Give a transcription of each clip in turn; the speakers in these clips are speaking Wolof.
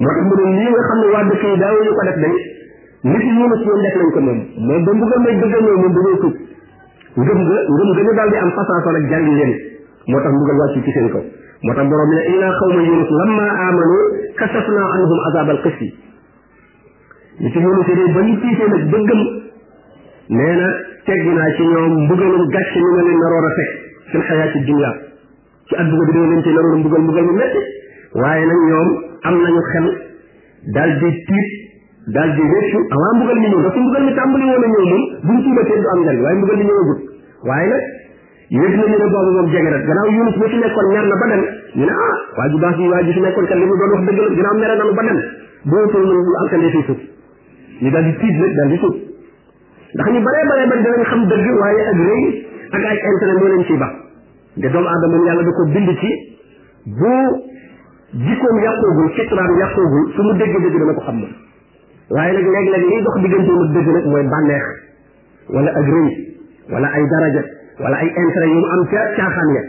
moo tax mu ne lii nga xam ne waa dëkk yi daawuñu ko def day nit yi Yunus ñoom def nañ ko moom moom ba mbugal may bëgg a ñëw moom dañoo tuub ngëm nga ngëm nga ñu daal di am façon rek jàng leen moo tax mbugal wàcc ci seen kaw moo tax borom ne inna xawma Yunus lamma amanu kasafna anhum azabal qisi li ci Yunus yi ba ñu tiitee nag ba gëm nee na tegg naa ci ñoom mbugalum gàcce ñu ma leen naroon a teg fil xayaati dunya ci àdduna bi dina leen ci naroon mbugal mbugal mu metti waaye nag ñoom am nañu xel daal di tiit daal di réccu avant mbugal mi ñëw parce que mbugal mi tàmbali woon a ñëw moom buñ tiibatee du am njariñ waaye mbugal mi ñëwagut waaye nag yëg nañu ne boobu moom jege na gannaaw Yunus ba fi nekkoon ñaan na ba dem ñu ne ah waa ju baax bi waa ji fi nekkoon kat li mu doon wax dëgg la gannaaw mere nanu ba dem dootul ñu alkande fii suuf ñu daal di tiit nag daal di suuf ndax ñu baree baree bari danañ xam dëgg waaye ak rëy ak ay intérêt moo leen ciy baax nde doomu aadama yàlla da ko bind ci bu jikkoom yàqoogul fitraam yàqoogul su mu dégg dëgg dana ko xam moom waaye nag léeg-léeg liy dox diggante mu dëgg nag mooy bànneex wala ak rëy wala ay daraja wala ay intérêt yu mu am ca caaxaan ya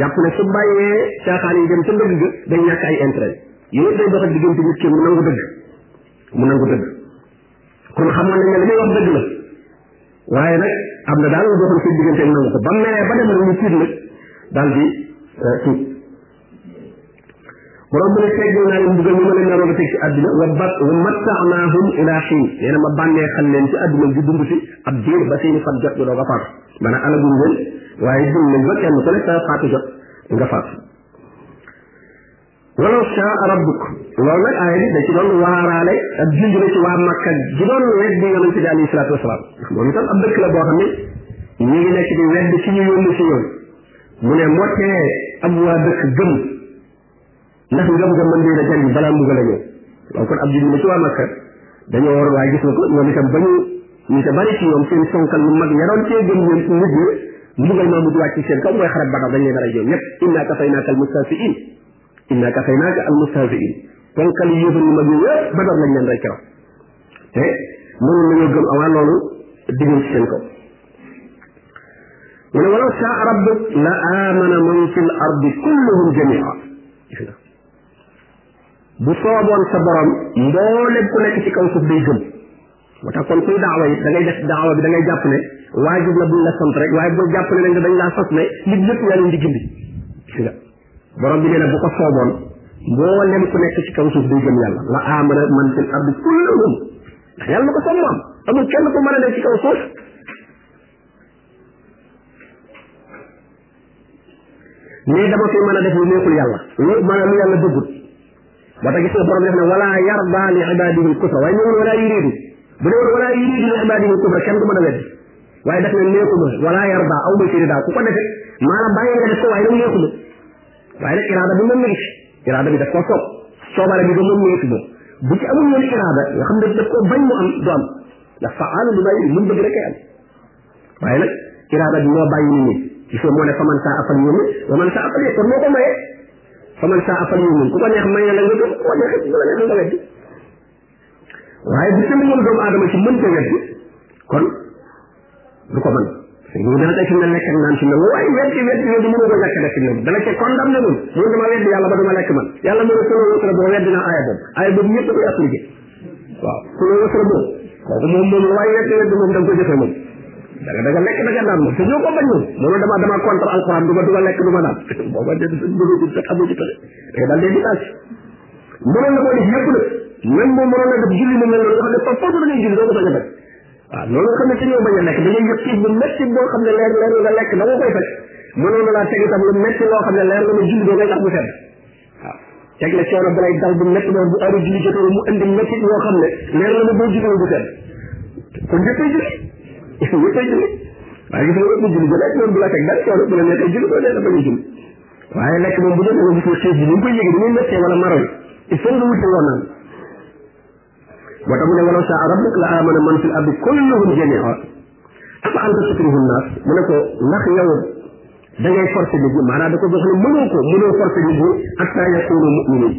jàpp ne su bàyyee caaxaan yi dem ca dëgg ga day ñàkk ay intérêt yooyu day dox diggante nit ki mu nangu dëgg mu nangu dëgg kon xamoon nañ ne li muy wax dëgg la waaye nag am na daal doxal seen diggante ak nangu ko ba meree ba dem nag ñu tiit nag daal di euh, tuub borom bi ne teggoo naa leen mbugal mi ma leen naroon a teg ci àddina wa ba wa mattaanaahum ila xiin nee na ma bànnee xal leen ci àddina di dund si ab diir ba seeni fan jot ñu doog a faatu maanaam alaguñ leen waaye dund nañ ba kenn ku ne sa faatu jot nga faatu walaw shaa rabbuk loolu nag aaya bi da ci doon waaraale ak junj la ci waa Makka gi doon wedd bi yonente bi alayhi salaatu wasalaam moom itam ab dëkk la boo xam ne ñu ngi nekk di wedd ci ñu yónni si ñoom mu ne moo tee ab waa dëkk gëm ndax ngëm nga mën leen a jariñ balaa mbugal a ñëw loolu kon ab junj la ci waa Makka dañoo war waaye gis nga ko ñoom itam ba ñu ñu ca bari ci ñoom seen sonkal lu mag yaroon cee gën ñoom ci mujj mbugal maa mujj wàcc ci seen kaw mooy xarab badar dañ leen a rey ñoom ñëpp inna kafaynaaka almustahziin inna kafaynaaka almustahziin sonkal yi yëfal yu mag yi yëpp badar lañ leen rey keroog te mënoon nañoo gëm avant loolu digul ci seen kaw mu ne walaw saa rabbuk la amana man fi l ardi kulluhum jamia gis nga bu sooboon sa borom mboolem ku nekk ci kaw suuf day gëm moo tax kon kuy daawa yi da ngay def daawa bi da ngay jàpp ne waajib la buñ la sant rek waaye bul jàpp ne nag dañ laa sas ne nit ñëpp yaa leen di gindi gis nga borom bi nee na bu ko sooboon mboolem ku nekk ci kaw suuf day gëm yàlla la amana man fil ardi kulluhum ndax yàlla na ko soob moom amul kenn ku mën a nekk ci kaw suuf mais dama fi mën a def lu neexul yàlla lu maanaam lu yàlla bëggut ba tax gis nga borom def ne wala yarda li ibadihi kufra waaye ñëwul wala yuridu bu dee woon wala yuridu li ibadihi kufra kenn du mën a wedd waaye daf ne neexuma wala yarda aw ma ci rida ku ko defee maanaam bàyyi nga def ko waaye nag neexuma waaye nag iraada bi moom mi ngi iraada bi daf ko soob soobare bi ba moom neexuma bu ci amul woon iraada nga xam ne daf ko bañ mu am du am ndax faalu li may mun bëgg rek ay am waaye nag iraada bi moo bàyyi nit ñi il faut moo ne faman saa afal yónni wa man saa afal yónni kon moo ko maye faman saa afal yónni ku ko neex maye la nga gëm ku ko neex ku ko neex nga weddi waaye bu seen moom doomu aadama ci mën ko weddi kon du ko mën ñu dana tey fi mu ne lekk ak naan fi mu ne waaye weddi weddi weddi mënu ko ñàkk def fi mu ne dana ca condamné moom mu dama weddi yàlla ba dama lekk man yàlla mu ne solo la boo weddi naa aaya boobu aaya boobu ñëpp koy appliqué waaw ku ne wasra boobu kooku moom moom lu waay lekk lekk moom da nga ko jëfee moom da nga da nga lekk da nga naan moom te ñoo ko bañ moom moom dama dama contre alquran du ma du ma lekk du ma naan booba de mënoo ko sax amoo ci tële day daal day détaché mënoon na koo def yëpp nag même moom mënoon na def julli mu mel noonu nga xam ne par force da ngay julli doo ko sañ a def waaw loolu nga xam ne te ñoo bañ a lekk da ngay yëg xiif bu métti boo xam ne leer leer nga lekk da nga koy faj mënoon na laa teg itam lu métti loo xam ne leer nga ne julli doo ngay tax mu sedd waaw teg la coono balay dal bu métti boobu bu heure julli jotee mu indi métti yoo xam ne leer na ne boo julli du sedd kon ñëppay julli ñëppay julli waaye gis nga ëpp julli ba lekk moom bu la teg dara coono bu la neexee julli boo dee la bañ a julli waaye lekk moom bu dee nga gis ne xiif bi ni mu koy yëgee ni muy méttee wala maro yi il faut nga wuti loo naan moo tax mu ne walaw saa rabbuk la amana man fil ardi kulluhum jami'a afa anta tukrihu naas mu ne ko ndax yow da ngay forcé nit ñi maanaam da ko jox ne mënoo ko mënoo forcé nit ñi hatta yakunu mu'minin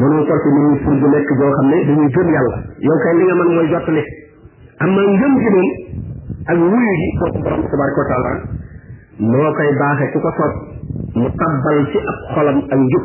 mënoo forcé nit ñi pour bu nekk boo xam ne dañuy gëm yàlla yow kay li nga mën mooy jottali am na ngëm gi moom ak wuyu gi foofu borom tabaraka wa taala moo koy baaxee ku ko soob mu tabbal ci ab xolam ak njub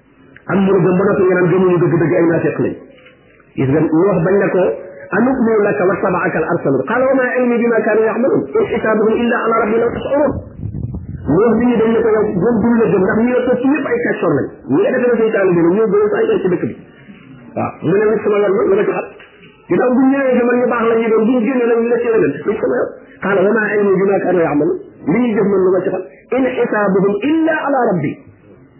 am mu gëm ba noppi nga naan gëmuñu dëgg dëgg ay naafeq lañ gis nga ñu wax bañ ne ko anukmilu laka wa tabaaka al arsalun qala wa ma ilmi bima kaanu yaxmalun in xisaabuhum illa ala rabbi law tashurun mu wax nit ñi dañ ne ko yow moom duñ la gëm ndax ñu yor ci yëpp ay kàccoor lañ ñu nga defee suñu taalibe bi ñoo gën ay ay ci dëkk bi waaw mu ne nag sama yoon la ma ci xam ginnaaw bu ñëwee ci man ñu baax la ñuy doon bu ñu génnee nag ñu la ci leneen dañ sama yoon qala wa ma ilmi bima kaanu yaxmalun li ñuy jëf man lu ma ci xam in xisaabuhum illa ala rabbi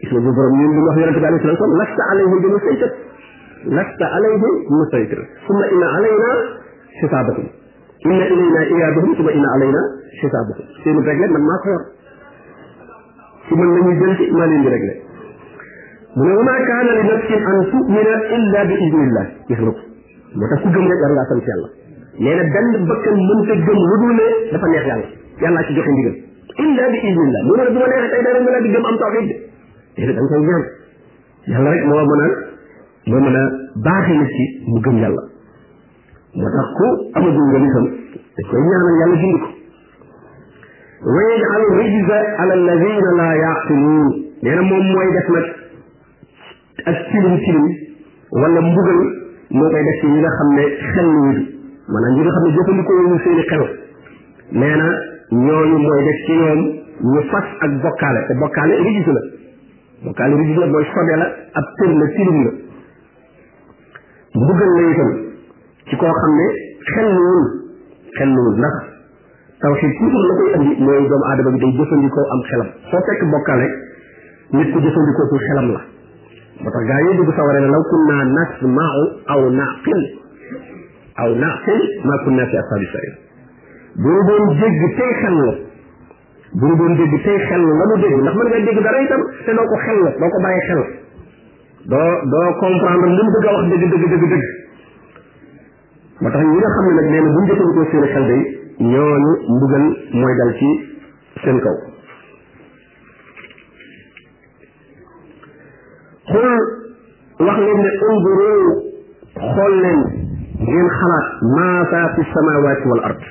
gis nga bu borom ñun li wax yonente bi alayhi salatu wasalam lasta alayhim bi musaytir lasta alayhim bi musaytir summa inna alayna xisaabahum inna ilayna iyaabahum summa inna alayna xisaabahum seenu réglé man maa ko yor ci man la ñuy jël ci maa leen di réglé mu ne wa maa kaana li nafsin an tumina illa bi idnillah gis nga ko moo tax ku gëm rek war ngaa sant yàlla nee na benn bakkan mënta gëm lu dul ne dafa neex yàlla yàllaa ci joxe ndigal illa bi idnillah mu ne la bu ma neexee tey dara nga daal di gëm am tawxiid de déedéet da nga koy ñaan yàlla rek moo mën a moo mën a baaxee nit ki mu gëm yàlla moo tax ku amagul nga gisam dañ koy ñaanal yàlla gindi ko wa yaj'alu rijza ala alladina la yaqiluun nee na moom mooy def nag ak tilim tilim wala mbugal moo koy def ci ñi nga xam ne xel lu wuti maanaam ñi nga xam ne jëfandikoo ñu seeni xel nee na ñooñu mooy def ci ñoom ñu fas ak bokkaale te bokkaale rijis la bokkaale rijis la mooy sobe la ab tër la tilim la mbugal la itam ci koo xam ne xel lu wul xel lu wul ndax tawxiid toujours la koy andi mooy doomu aadama bi day jëfandikoo am xelam foo fekk bokkale nit ku jëfandikoo ku xelam la moo tax gaa yi dugg sawara ne law kunna nasma'u aw naqil aw naqil ma kunna fi ashabi sa'ir bu ñu doon dégg tey xellu bu ñu doon dégg tey xellu la mu dégg ndax mën nga dégg dara itam te doo ko xellu doo ko bàyyi xel doo doo comprendre li mu bëgg a wax dëgg dëgg dëgg dëgg moo tax ñi nga xam ne nag nee na bu ñu jëfandikoo seen xel day ñooñu mbugal mooy dal ci seen kaw xul wax leen ne unduru xool leen ngeen xalaat maa saa fi samawaati wal ard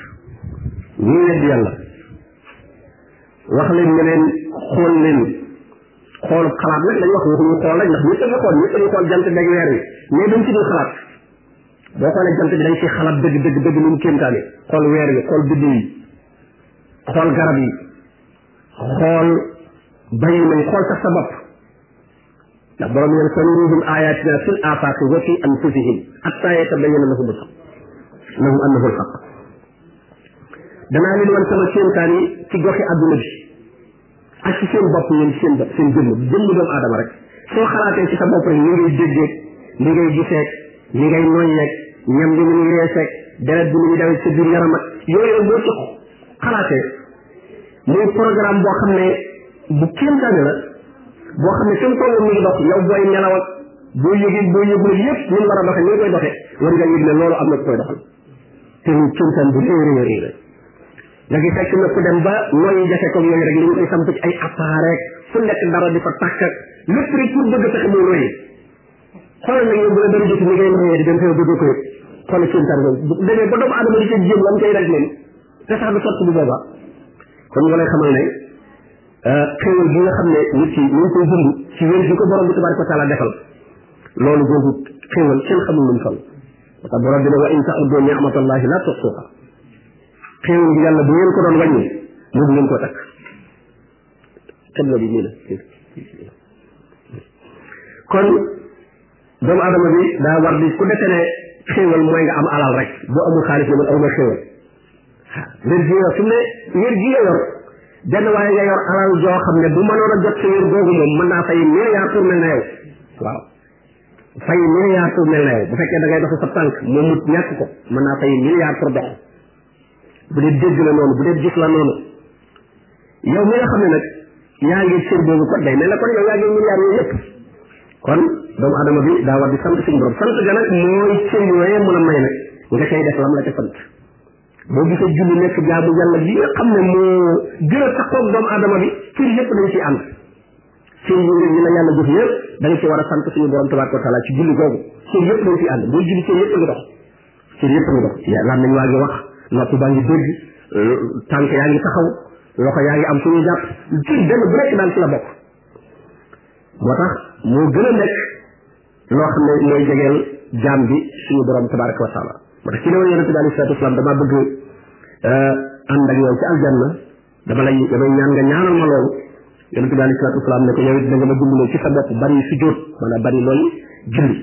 ñi wedd yàlla wax leen ne leen xool leen xool xalaat nag lañ wax waxuñu xool rek ndax ñëpp a ngi xool ñëpp a ngi xool jant beeg weer wi mais dañ ci dul xalaat boo xoolee jant bi dañ ci xalaat dëgg dëgg dëgg nu mu kéemtaane xool weer wi xool biddi yi xool garab yi xool bayi may xool sax sa bopp ndax borom neen sanurihim ayatina fil afaqi wa fi anfusihim hatta yatabayyana lahum alhaq lahum annahu alhaq danaa leen wan sama kéemtaan yi ci goxi àdduna bi ak ci seen bopp yéen seen bopp seen jëmm jëmm doomu aadama rek soo xalaatee ci sa bopp rek ni ngay déggeeg ni ngay giseeg ni ngay noyyeeg ñam bi ni muy reeseeg deret bi ni muy dawee sa biir yaram ak yooyu rek boo ci xalaatee muy programme boo xam ne bu kéemtaane la boo xam ne seen tool mi ngi dox yow booy nelaw ak boo yëgee boo yëgul yëpp ni mu war a doxee ni nga koy doxee war nga yëg ne loolu am na ku koy doxal te ñu kéemtaan bu réy réy réy la léegi fekk na ku dem ba nooyu jafe ko yooyu rek li ñu koy samp ci ay appareil fu nekk dara di fa tàkk lépp rek pour bëgg fexe mu nooyi xoolal nag yow bu la dara jot ni ngay nooyee di dem xew bëgg ko yëg xoolal seen tar boobu bu demee ba doomu aadama di ca jéem lam koy rek leen te sax du sotti bu booba kon nga lay xamal ne euh, xéewal bi nga xam ne nit ki ñu ngi koy dund ci wér bi ko borom bi tabaraka taala defal loolu googu xéewal kenn xamul lu mu fal parce que borom bi ne wa in ta'uddu ni'matallahi la tuhsuha xéewal bi yàlla bu ngeen ko doon wàññi mu ngeen ko takk xibla bi nii la kon doomu adama bi daa war di ku defe ne xéewal mooy nga am alal rek boo amul xaalis ne man awma xéewal wér gi yor fi mu ne wér gi nga yor benn waaye nga yor alal joo xam ne bu mënoon a jot sa wér googu moom mën naa fay milliard pour mel na yow waaw fay milliard pour mel na yow bu fekkee da ngay doxu sa tànk moom mut ñàkk ko mën naa fay milliard pour dox bu dee dégg la noonu bu dee gis la noonu yow mi nga xam ne nag yaa ngi sër boobu kon day mel ne kon yow yaa ngi milliard yooyu yëpp kon doomu adama bi daa war di sant suñu borom sant ga nag mooy cër yooyee mu la may nag nga cay def lam la ca sant boo gisee julli nekk jaamu yàlla bi nga xam ne moo gën a taxoog doomu adama bi cër yëpp dañ ciy ànd seen yëngu yi la yàlla jox yëpp da nga ci war a sant suñu borom tabaraka wa taala ci julli googu seen yëpp dañ fi ànd boo julli seen yëpp ngi dox seen yëpp ngi dox yàlla nañ waa ngi wax nopp baa ngi dégg tànk yaa ngi taxaw loxo yaa ngi am fu ñu jàpp ci benn bu nekk daal ci la bokk moo tax moo gën a nekk loo xam ne mooy jegeel jaam bi suñu borom tabaraka wa taala moo tax ci ne woon yonente bi alayhi salatu wasalaam damaa bëgg ànd ak yow ci aljanna dama lay damay ñaan nga ñaanal ma loolu yonent bi alayhi salaatu wasalaam ne ko yow it da nga ma dimbalee ci sa bopp bari sujjóot maanaam bari looy julli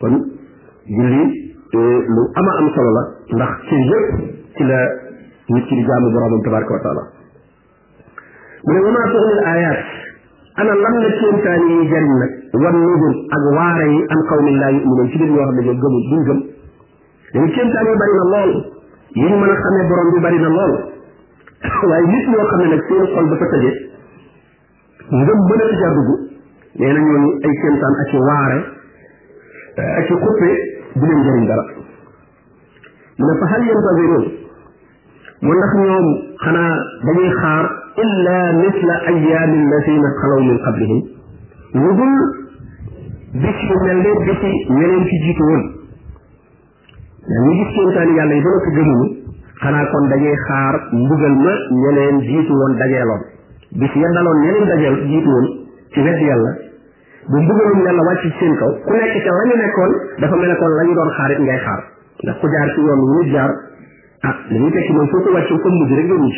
kon julli eh, lu ama am solo la ndax ci yëpp ci la nit ki di jaamu boroomam tabaraka wa taala mu ne wamaa tuxnil ayaat ana lan la kéemtaan yi jariñ nag wan nuzur ak waare yi an qawmin laa yuminuun ci nit ñoo xam ne ñoom gëmul duñ gëm dañu kéemtaan yi bari na lool yi ñu mën a xamee borom bi bari na lool waaye nit ñoo xam ne nag seen xol dafa tëje ngëm mën a tëjaa dugg nee na ñooñu ay kéemtaan ak i waare ak i xuppe du leen jëriñ dara mu ne fa hal yantaziruun mu ndax ñoom xanaa dañuy xaar illa misla ayaami alladina xalaw min qablihim lu dul bis yu mel ne bis yi ñeneen ci jiitu woon yaa ñu gis kéemtaani yàlla yi ba noppi gëmuñu xanaa kon dañuy xaar mbugal ma ñeneen jiitu woon dajeeloon bis ya daloon ñeneen dajeel jiitu woon ci wedd yàlla bu mbugalum yàlla wàcc ci seen kaw ku nekk ca la ñu nekkoon dafa mel ne kon la ñu doon xaar it ngay xaar ndax ku jaar ci yoon wu nit jaar ah li muy tekki mooy foo ko wàcce fa mujj rek nga mujj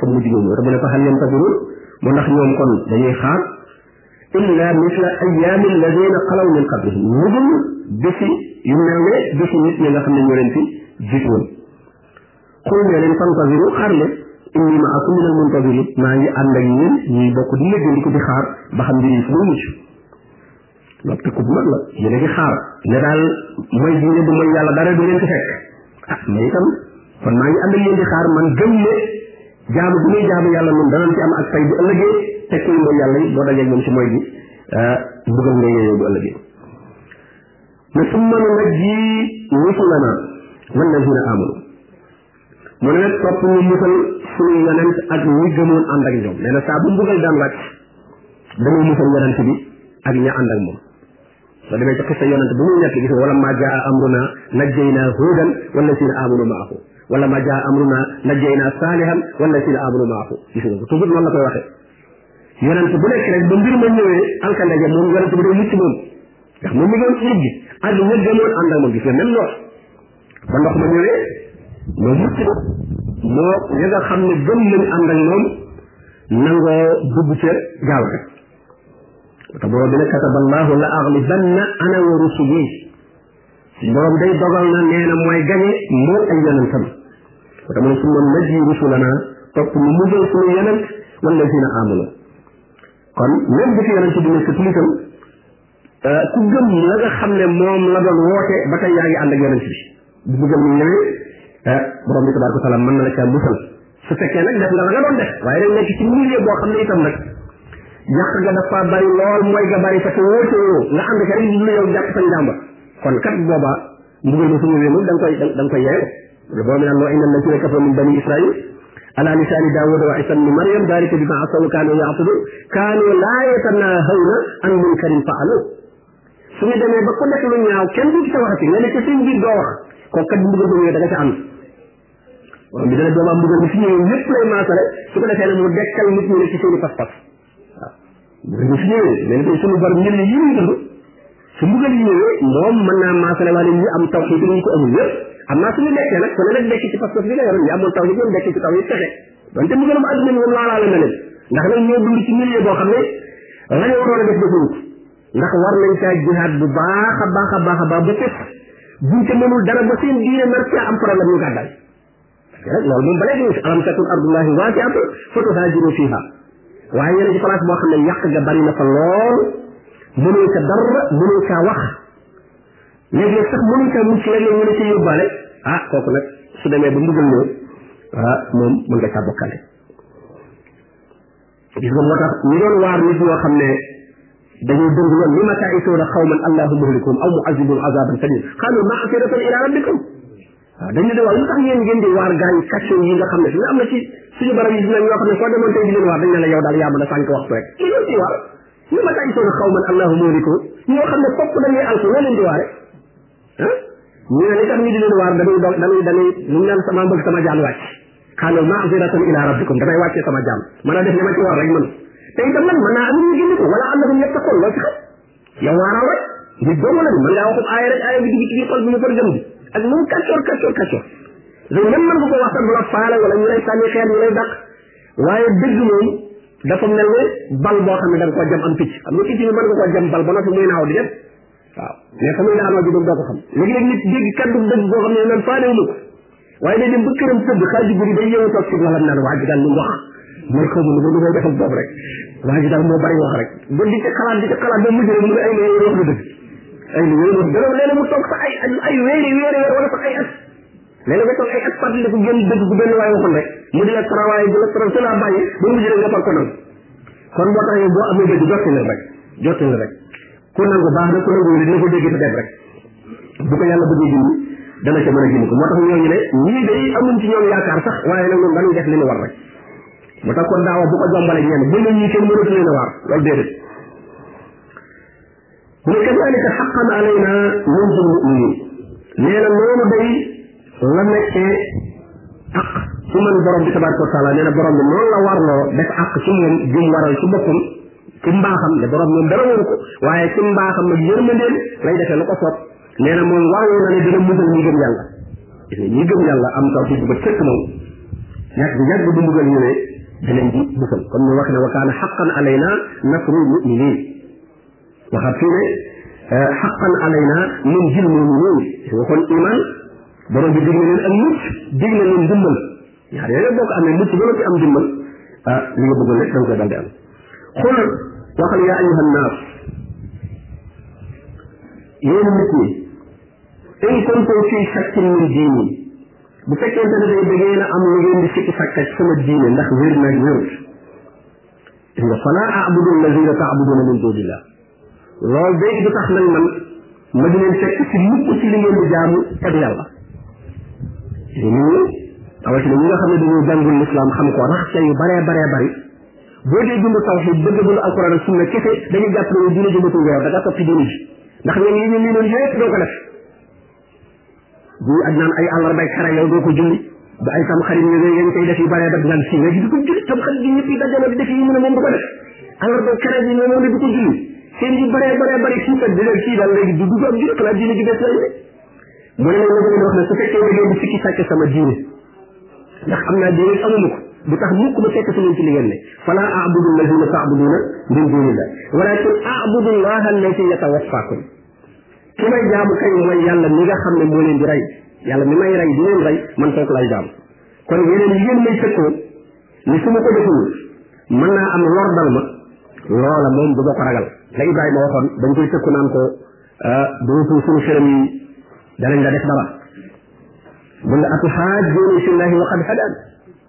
fa mujj nga mujj rabbana fa hal yantadirun moo ndax ñoom kon dañuy xaar illa misla ayyaami alladina xalaw min qablihim lu dul bisi yu mel ne bisi nit ñi nga xam ne ñoo leen fi jiitu woon xul ne leen fantasiru xaar leen inni maakum min almuntazirin maa ngi ànd ak yéen ñuy bokk di liggéey di ko di xaar ba xam mbir yi fu muy mujj loolu tëkku bu mag la yéen a ngi xaar ne daal mooy bi ngeen di mooy yàlla dara du leen ci fekk ah mais itam kon maa ngi ànd ak yéen di xaar man gëm ne jaamu bu muy jaamu yàlla moom danañ ci am ak fay bu ëllëgee te kuy mooy yàlla yi boo dajee moom ci mooy bi ah, mbugal nga yooyu bu ëllëgee ne summa nunajji rusulana wallazina amanu mu ne nag topp ñu musal suñu yonent ak ñi gëmoon ànd ak ñoom nee na saa bu mbugal daan wàcc dañuy musal yonent bi ak ña ànd ak moom soo demee ci xista yonent bu muy nekk gis wala ma jaa amruna najjayna huudan wala sina amanu maahu wala ma jaa amruna najjayna saalihan wala sina amanu maahu gis nga ko toujours noonu la koy waxee yonent bu nekk rek ba mbir ma ñëwee alkande ja moom yonent bi day mucc moom ndax moom mi ngi woon ci nit gi ak ña gëmoon ànd ak moom gis nga même loolu ba ndox ma ñëwee moom mucc na moo ña nga xam ne gëm nañu ànd ak moom nangoo dugg ca gaal ga te borom bi ne kataba allahu la aghlibanna ana wa rusuli borom day dogal na nee na mooy gañe moo ay yonentam te mu ne summa najji rusulana topp mu musal suñu yonent wala dina amanu kon même bu fi yonent bi nekk tulitam euh, ku gëm la nga xam ne moom la doon woote ba tey yaa ngi ànd ak yonent bi bu bëggal mu ñëwee euh, borom bi tabaraka taala mën na la caa musal su fekkee nag def nga la nga doon def waaye nag nekk ci milieu boo xam ne itam nag yàq nga dafa bari lool mooy nga bari fa te wóote woo nga ànd ka rek lu yow jàpp sa njàmba kon kat boobaa mbugal ma su ñëwee moom da nga koy da nga koy yeew boo mi naan loo inna allazina kafaru min bani israil ala lisani daawuda wa isa bni maryam dalika bima asaw kaanu yaatudun kaanu laa yatanahawna an munkarin faalu su ñu demee ba ko def lu ñaaw kenn du ci sa waxati nga ne ci seen biir doo wax kooku kat mbugal ma ñëwee da nga ca am borom bi dana doomam mbugal mi fi ñëwee lépp lay maasale su ko defee nag mu dekkal nit ñi ne ci seen i pas-pas waaw bu ñu fi ñëwee nee na tey sunu bor mbir yi ñuy dund su mbugal yi ñëwee moom mën naa maasale wala ñu am taw xiit ñu ko amul yëpp am naa suñu dekkee nag ku ne nag dekk ci parce que fi nga yoroon ñu amoon taw xiit ñoom dekk ci taw yi fexe donte mbugalum àdduna bi moom laalaale na leen ndax nag ñoo dund ci milieu boo xam ne la ñu waroon a def defuñu ko ndax war nañ caa jihaad bu baax a baax a baax a baax ba fekk buñ ca mënul dara ba seen diine nar caa am problème ñu gàddaay loolu moom ba léegi ñu si alam takun ardullahi waasi'atan fatuhaajiru fiihaa waaye yéen a ci place boo xam ne yàq ga bari na fa lool mënoo ca dara mënoo caa wax léegi nag sax mënoo caa mucc léeg-léeg ñu ne ci yóbbaale ah kooku nag su demee ba mbugal ñëw ah moom mën nga caa bokkale gis nga moo tax ñu doon waar nit ñoo xam ne dañuy dund loolu li ma taisuuna xawman allahu muhlikuhum aw muazibum azaban sadir xaalu maafiratan ila rabbikum waaw dañ ne de waaw lu tax yéen ngeen di waar gaa yi kàcce yi nga xam ne fi nga am na ci suñu barab yi dina ñoo xam ne soo demoon tey di leen waar dañ ne la yow daal yaa mën a sànq waxtu rek li ngeen di waar li ma taisuuna xawman allahu muhlikuhum ñoo xam ne fopp dañuy alko loo leen di waare ah ñu ne li tax ñu di leen waar dañuy doon dañuy dañuy ñu naan sama bëgg sama jaan wàcc xaalu maaziratan ila rabbikum damay wàccee sama jaan mën a def li ma ci war rek man te itam nag mën naa am ñu gindi ko wala am na ñu yëpp taxoon loo ci xam yow waaral rek ñu dong la mën ngaa waxub aaya rek aaya bi dugg ci biir xol bi mu far gëm bi ak moom kàccoor kàccoor kàccoor loolu même mën nga ko wax sax du la faale wala ñu lay sànni xeer ñu lay dàq waaye dëgg moom dafa mel ne bal boo xam ne da nga ko jam am picc xam nga picc bi mën nga ko jam bal ba noppi muy naaw di dem waaw mais fa muy daanoo ji dog doo ko xam léegi-léegi nit dégg kaddu dëgg boo xam ne man faalewu ma ko waaye day dem ba këram tëdd xaaju guddi day yeewu toog ci lalam naan waa ji daal lu wax man xaw ma lu ma lu may defal boobu rek waa ji daal moo bari wax rek ba di ca xalaat di ca xalaat ba mujj rek mu ne ay na yooyu wax na dëgg ay na yooyu wax dara léeg-léeg mu toog sax ay ay weeri weeri weer wala sax ay at léeg-léeg nga toog ay at fàttali ko génn dëgg bu benn waay waxoon rek mu di la travail di la travail su laa bàyyi ba mujj rek nga far ko doon kon moo tax yow boo amee dëgg jotti la rek jotti la rek ku nangu baax na ku nangu wér dina ko dégg te def rek bu ko yàlla bëggee gindi dana ca mën a gindi ko moo tax ñooñu ne ñii day amuñ ci ñoom yaakaar sax waaye nag ñoom dañuy def li ñu war rek moo tax kon daawa bu ko jombale ñeen bu ne ñii kenn mënatu leen a waar loolu déedéet mu ne kazalika xaqan alayna nunjil muminin nee na noonu day la nekkee ak su man borom bi tabaraka wa taala nee na borom bi noonu la warloo def ak ci moom jum waral ci boppam ci mbaaxam ne borom moom dara waru ko waaye ci mbaaxam nag yërmandeel lay defee lu ko soob nee na moom warlu na ne dina musal ñi gëm yàlla ñi gëm yàlla am taw ci ba tëkk moom yàgg yàgg du mbugal ñu ne danañ di musal comme ni wax ne wa kaana xaqan alayna nasrul muminin waxaat fii ne xaqan eh, alayna nun jil moomu ñëw waxoon iman borom bi dig na leen ak mucc dig na leen dimbal ñaar yooyu boo ko amee mucc ba ci am dimbal ah li nga bëggoon rek da nga koy daldi am xul waxal yaa ayuha nnaas yéen nit ñi in kuntum fi shakkin min diini bu fekkente ne day da ngeen a am lu ngeen di sikki sàkka ci sama diine ndax wér naag wérut gis nga fala abudu alladina taabuduna min dunillah loolu day du tax nag man ma di leen fekk ci mukk ci li ngeen di jaamu ak yàlla te nit ñi rawatina ñi nga xam ne dañoo jàngul lislaam xam ko rax ca yu baree baree bari boo dee dund tawxiid bëgg dund alquran ak sunna kese dañuy jàpp ne diine ji matul nga yor da nga topp ci diine ji ndax ñoom yi ñu lii noonu yëpp doo ko def bu ak naan ay àllarbay xare yow doo ko julli ba ay tam xarit ñu ngeen koy def yu bare ba ngal fii nga gis ko julli tam xarit yi ñëpp yi dajale di def yi mu ne moom du ko def àllarba xare bi moom ne du ko julli seen yu bare bare bare fii kat di leen fii daal léegi du dugg ak julli xanaa diine ji bees la mu ne nag la ngeen wax ne su fekkee da ngeen di sikki sàcc sama diine ndax am naa diine amuma ko bu tax mukk ma fekk si leen ci li ngeen ne fala a'budu alladhina ta'buduna min dunillah walakin a'budu allaha alladhi yatawaffakum ki may jaamu kañ mooy yàlla mi nga xam ne moo leen di rey yàlla mi may rey di leen rey man kooku lay jaamu kon yeneen yi ngeen may tëkkoo ni su ma ko deful mën naa am lor dal ma loola moom du ma ko ragal la Ibrahima waxoon dañ koy tëkku naan ko ah, dootu suñu xërëm yi danañ la def dara mun la atu xaaj jooni si llahi wa qad hadaan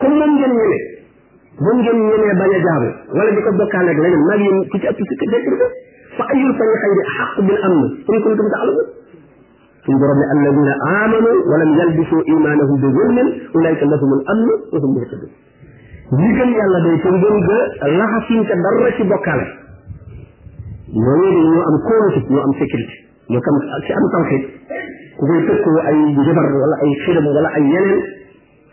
comme moom ngeen ñeme moom ngeen ñeme bañ a jaamu wala di ko bokkaale ak leneen mag yéen ku ci ëpp si dëkk bi fa ayul fa nga xam ne xaq bil am na in kuntum taalamun suñu borom ne alladina amanu wa lam yalbisu imanahum bi zulmin ulaika lahum al amn wa hum muhtadun ñi gëm yàlla day te ngëm ga laxasuñ ca dara ci bokkaale ñooñu dañ ñoo am kóolute ñoo am sécurité ñoo kam ci am tawxid ku koy tëkkoo ay njabar wala ay xiram wala ay yeneen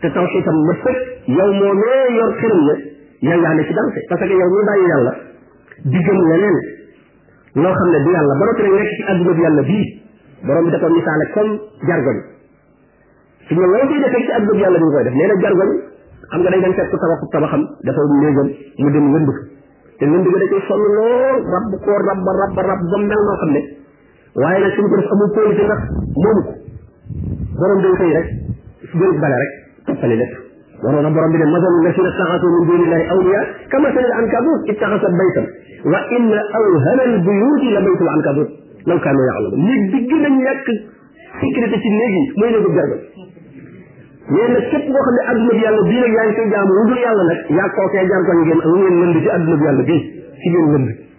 te tawxiitam ma sëkk yow moo nee yor xërëm ya yow yaa ne ci danse parce que yow mi bàyyi yàlla di gëm leneen loo xam ne du yàlla ba noppi nag nekk ci àdduna bi yàlla bii borom bi dafa misaale comme jargoñ su ñu loo koy defee ci àdduna bi yàlla bi nga koy def nee na jargoñ xam nga day dem fekk tabaxu tabaxam dafa néegam mu dem lënd ko te lënd ko da koy sonn lool rab ko rab rab rab ba mel noo xam ne waaye nag suñu ko def amul kóolite ndax moomu ko borom day xëy rek su jël bala rek toppale lépp waroon na borom bi ne masalu lasina taxasu min duni illahi awliya kama sali ankabut ittaxasat baytan wa inna awhana al buyuti la baytul ankabut law kaanu ya'lamu néeg bi gën a ñàkk sécurité ci néeg yi mooy néegu garga mais nag képp koo xam ne adduna bi yàlla bii nag yaa ngi koy jaamu wudul yàlla nag yaa kookee jaar ko ngeen ngeen lënd ci adduna bi yàlla bii ci ngeen lënd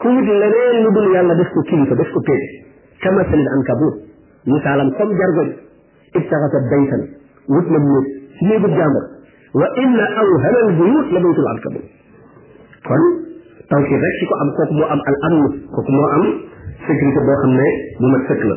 ku wut leneen lu dul yàlla def ko kilifa def ko péete kamasalil ankabut misaalam comme jargoñ ittaxasat baytan wut na néeg si néegub jàmbur wa inna awhana al buyut la baytul ankabut kon tawxiid rek ci ko am kooku moo am al amn kooku moo am sécurité boo xam ne bu mat sëkk la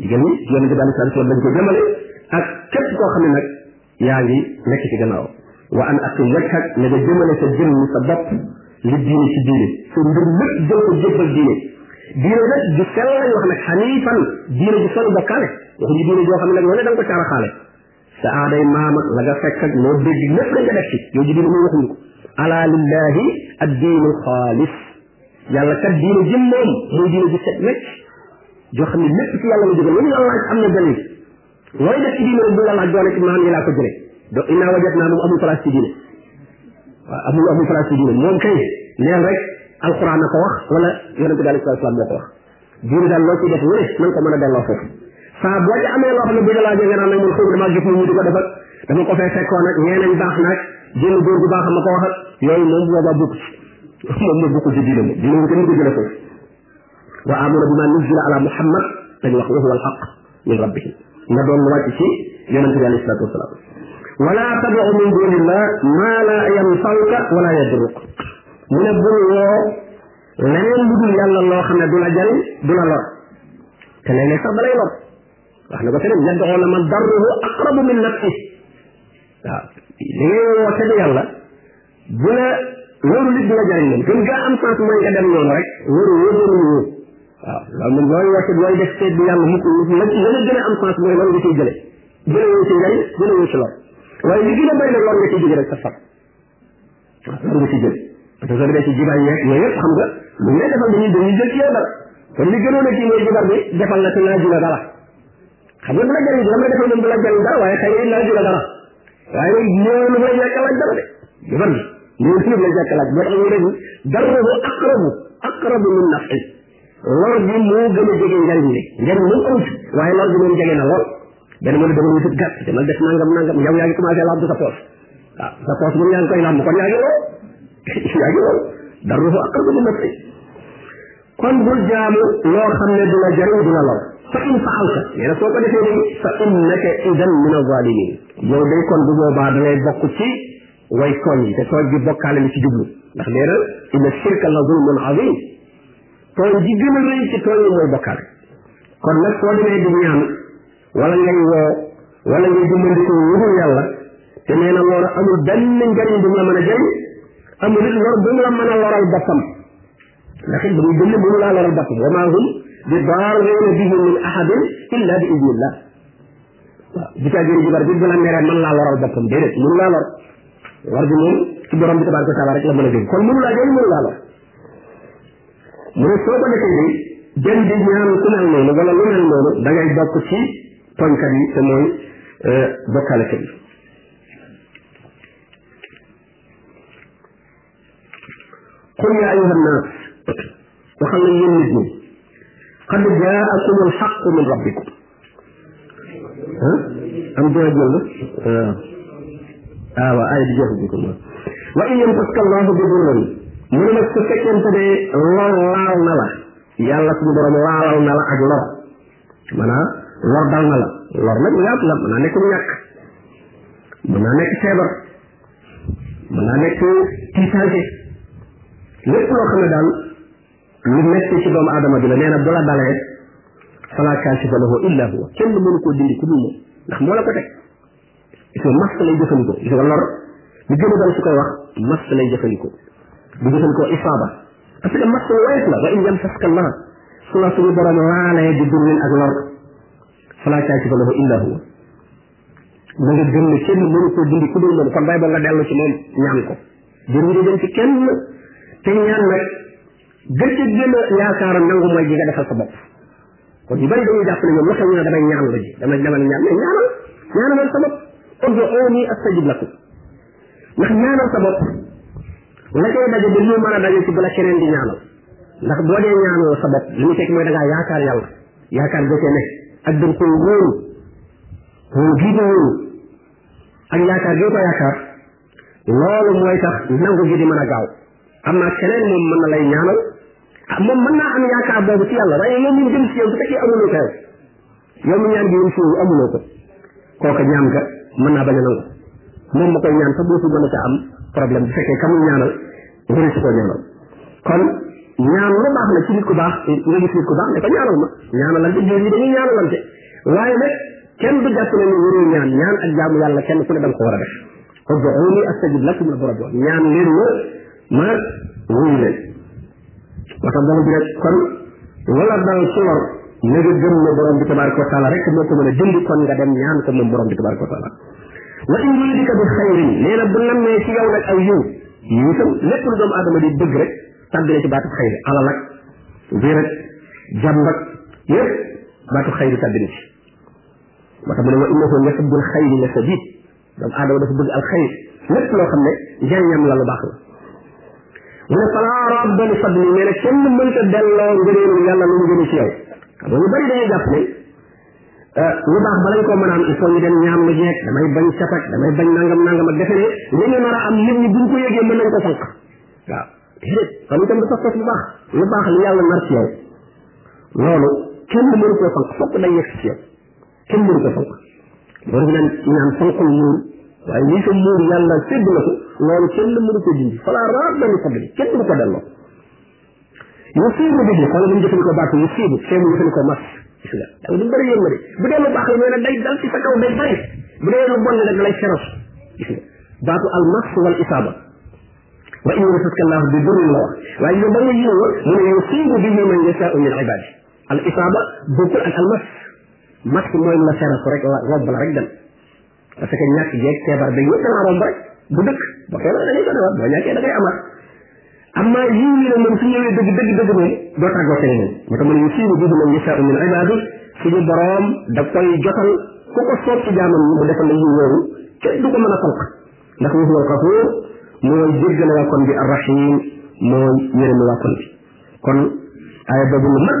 jigéen ñi ci yonente bi alei salatu salaam lañ ko jëmale ak képp koo xam ne nag yaa ngi nekk ci gannaaw wa an aqim wajhak ne nga jëmale sa jëmm sa bopp li diine ci diine sa mbir lépp jël ko jébbal diine diine nag ju sell lañ wax nag xanifan diine ju sell bokkaale waxuñu diine joo xam ne nag loolu da nga ko caaraxaale sa aaday maam ak la nga fekk ak loo dégg lépp la nga def ci yow ji dina muy waxuñu ko ala lillahi ad diinu xaalis yàlla kat diina jëm moom mooy diina ji set wecc joo xam ne lépp ci yàlla la jóge lu ñu la laaj am na dalil looy def ci diina rek bu la laaj doone ci maam yi laa ko jëlee donc inna wajat naa moom amul place ci diine waaw amul amul place ci diine moom kay neel rek alquran na ko wax wala yonente bi alayhi salaam moo ko wax diine daal loo ci def lu ne na nga ko mën a delloo foofu saa boo ci amee loo xam ne bu ñu laajee nga naan nag man xaw ma damaa gis ñu di ko def ak dama ko fee fekkoon ak nee nañ baax naag génn góor gu baax ma ko wax ak yooyu moom boobaa bokk ci moom moom bokkul ci diine moom diine moom kenn ko jëlee foofu wa amuna bima nuzila ala muhammad dañ wax wa huwa alhaq min rabbihim na doon lu wàcc ci yonente bi alayhi salatu wasalaam wala tad'u min dunillah ma la yanfa'uka wala yadurruka mu ne bul woo leneen lu dul yàlla loo xam ne du la jariñ du la lor te léeg-léeg sax balay lor wax na ko feneen yad'uuna man darruhu aqrabu min nafsi waaw li ngay woote du yàlla bu la loolu nit du la jariñ moom gën gaa am sens mooy nga dem noonu rek wóoru wóoru wóor waaw loolu moom looy woote looy def seet bi yàlla mukk la la gën a am sens mooy loolu nga ciy jële jële woo ci njariñ jële woo ci lor waaye li gën a bëri nag lor nga ciy jóge rek sa far lan nga ci jël parce que soo demee ci jibaay yeeg yooyu yëpp xam nga lu ñu lay defal dañuy dañuy jël ci yow dara kon li gënoon a kii mooy jibar bi defal la te laaju la dara xam nga du la jëriñ dama defal moom du la jëriñ dara waaye xëy na laaju la dara waaye nag ñoo lu lay jekk laaj dara de jibar bi ñoo lu lay jekk laaj moo tax ñu ne dara bu aqrabu aqrabu min naf'i lor bi moo gën a jege njariñ li njariñ moom amut waaye lor bi moom jege na lool benn mu ne dama wut gàtt dama def nangam nangam yow yaa ngi commencé làmb sa poos waaw sa poos moom yaa ngi koy làmb kon yaa ngi lool yaa ngi lool dara dafa akar bu ma fay kon bul jaamu loo xam ne du la jariñ du la lor fa in faalta nee na soo ko defee nii fa innaka idan min azalimin yow day kon bu boobaa da ngay bokk ci way tooñ yi te tooñ bi bokkaale li ci jublu ndax nee na inna shirka la zulmun azim tooñ ji gën a rëy ci tooñ yi mooy bokkaale kon nag soo demee di ñaan wala ngay woo wala ngay dimbandikoo wutul yàlla te nee na loolu amul benn njariñ bu mu la mën a jëriñ amul it lor bu mu la mën a loral boppam ndax it ba muy jënd mënu laa loral boppam wa maa hum bi daarriina bihi min ahadin illa bi idnillah waaw bu caa gën jibar bi bu la meree mën laa loral boppam déedéet mënu laa lor war bi moom ci borom bi tabaraka wa taala rek la mën a jëriñ kon mënu laa jëriñ mënu laa lor mu ne soo ko defee ni dem di ñaan ku mel noonu wala lu mel noonu da ngay bokk ci tooñkat yi te mooy euh, bokkaalekat yi qul ya ayuha nnaas waxal na yéen nit ñi qad jaakum alxaqu min rabbikum ah am doo jël la waaw ah waaw ay di jox bi ko moom wa in yamtaska allahu bi durrin mu ne nag su fekkente ne lor laal na la yàlla suñu borom laalal na la ak lor maanaam lor dal na la lor nag yaat la mën naa nekk ñàkk mën naa nekk feebar mën naa nekk tiitaange lépp loo xam ne daal lu metti ci doomu aadama bi la nee na bu la dalee fala kaashifa lahu illa huwa kenn mënu koo dindi ku dul moom ndax moo la ko teg gis nga masque lay jëfandikoo gis nga lor li gën a bari su koy wax masque lay jëfandikoo du jëfandikoo isaaba parce que masque woyof la wa in yamsaska allah su la suñu borom laalee di durwin ak lor fala kaashifa lahu illa huwa na nga gëm ne kenn mënu koo dindi ku dul moom kon bay ba nga dellu ci moom ñaan ko jëru nga dem ci kenn te ñaan nag gën ca gën a yaakaar nangu mooy ji nga defal sa bopp kon ñu bari dañuy jàpp ne ñoom lu xew ñu ne damay ñaan la ji damay demal ñaan mais ñaanal ñaanal sa bopp ud'uuni astajib lakum ndax ñaanal sa bopp la koy daje ba lu mën a daje ci bu la keneen di ñaanal ndax boo dee ñaanoo sa bopp li mu teg mooy da ngaa yaakaar yàlla yaakaar ga cee nekk ak dañ koy wóolu wóolu gii ko wóolu ak yaakaar gii ko yaakaar loolu mooy tax nangu gi di mën a gaaw am naa keneen moom mën na lay ñaanal ah moom mën naa am yaakaar boobu ci yàlla waaye yow mi jëm ci yow bu fekkee amuloo ko yow yow mi ñaan gi yum siiw amuloo ko kooka ñaan ga mën naa bañ a nangu moom ma koy ñaan sax dootu mën a ca am problème bu fekkee kamul ñaanal wëri si koo ñaanal kon ñaan lu baax la ci nit ku baax nga gis nit ku baax ne ko ñaanal ma ñaanalante jël yi dañuy ñaanalante waaye nag kenn du jàpp ne ne wëree ñaan ñaan ak jaamu yàlla kenn ku ne da nga ko war a def ud'uuni astajib lakum la borom ñaan leen ma ma wuyu leen moo tax dama ji rek kon wala dal su lor na nga gëm ne borom bi tabaraka wa taala rek moo ko mën a dindi kon nga dem ñaan ko moom borom bi tabaraka wa taala wa in yuridika bi xayrin nee na bu nammee ci yow nag aw yiw yi itam lépp lu doomu aadama di bëgg rek tàbbile ci baatu xayri alal ak wér ak jàmm ak yëpp baatu xayri tàbbile ci moo tax mu ne wa innahu li hubbul xayri la sadid doomu aadama dafa bëgg alxayr lépp loo xam ne njariñam la lu baax la mu ne falaa rabba li fadli nee na kenn mënta delloo ngëneelu yàlla lu mu gën ci yow xam nga ñu bari dañuy jàpp ne euh, lu baax balañ koo mën a am il faut ñu dem ñaan lu jeeg damay bañ satak damay bañ nangam nangam ak defe ne li ñu nar a am nit ñi buñ ko yëgee mën nañ ko sànq waaw déedéet xam itam dafa fekk lu baax lu baax li yàlla nar ci yow loolu kenn mënu koo sànq fokk day yegg ci yow kenn mënu ko fonk loolu bi naan imaam fonkul muur waaye lii sa muur yàlla sédd na ko loolu kenn mënu ko dindi fala raadda li fadli kenn mënu ko delloo yusiibu bi xool li mu jëfandikoo baatu yusiibu fee mu jëfandikoo mas gis nga da nga bëri yéen ma de bu dee lu baax la mais nag day dal ci sa kaw day bëri bu dee lu bon la nag lay xeros gis nga baatu al mas wal isaaba wa in yamsaska allahu bi durrin la wax waaye yow ba nga yiw mu ne yusiibu bihi man yasaau min ibaadi al isaaba bokkul ak al mas max mooy la seral ko rek romb la rek dem parce que ñàkk jeeg feebar ba yëpp danaa romb rek bu dëkk ba feebar da ngay ko defaat boo ñàkkee da ngay amaat am naa yiw yi ne moom su ñëwee dëgg dëgg dëgg moom doo tàggoo tey moom moo tax ma ne ñu siiru bi man yashaa min ibaadi suñu boroom da koy jotal ku ko soob ci jaamam mu defal la yiw woowu kenn du ko mën a fonk ndax wa huwa al-ghafuur mooy jéggale waa kon bi ar-rahiim mooy yërëm waa kon bi kon aaya boobu lu mag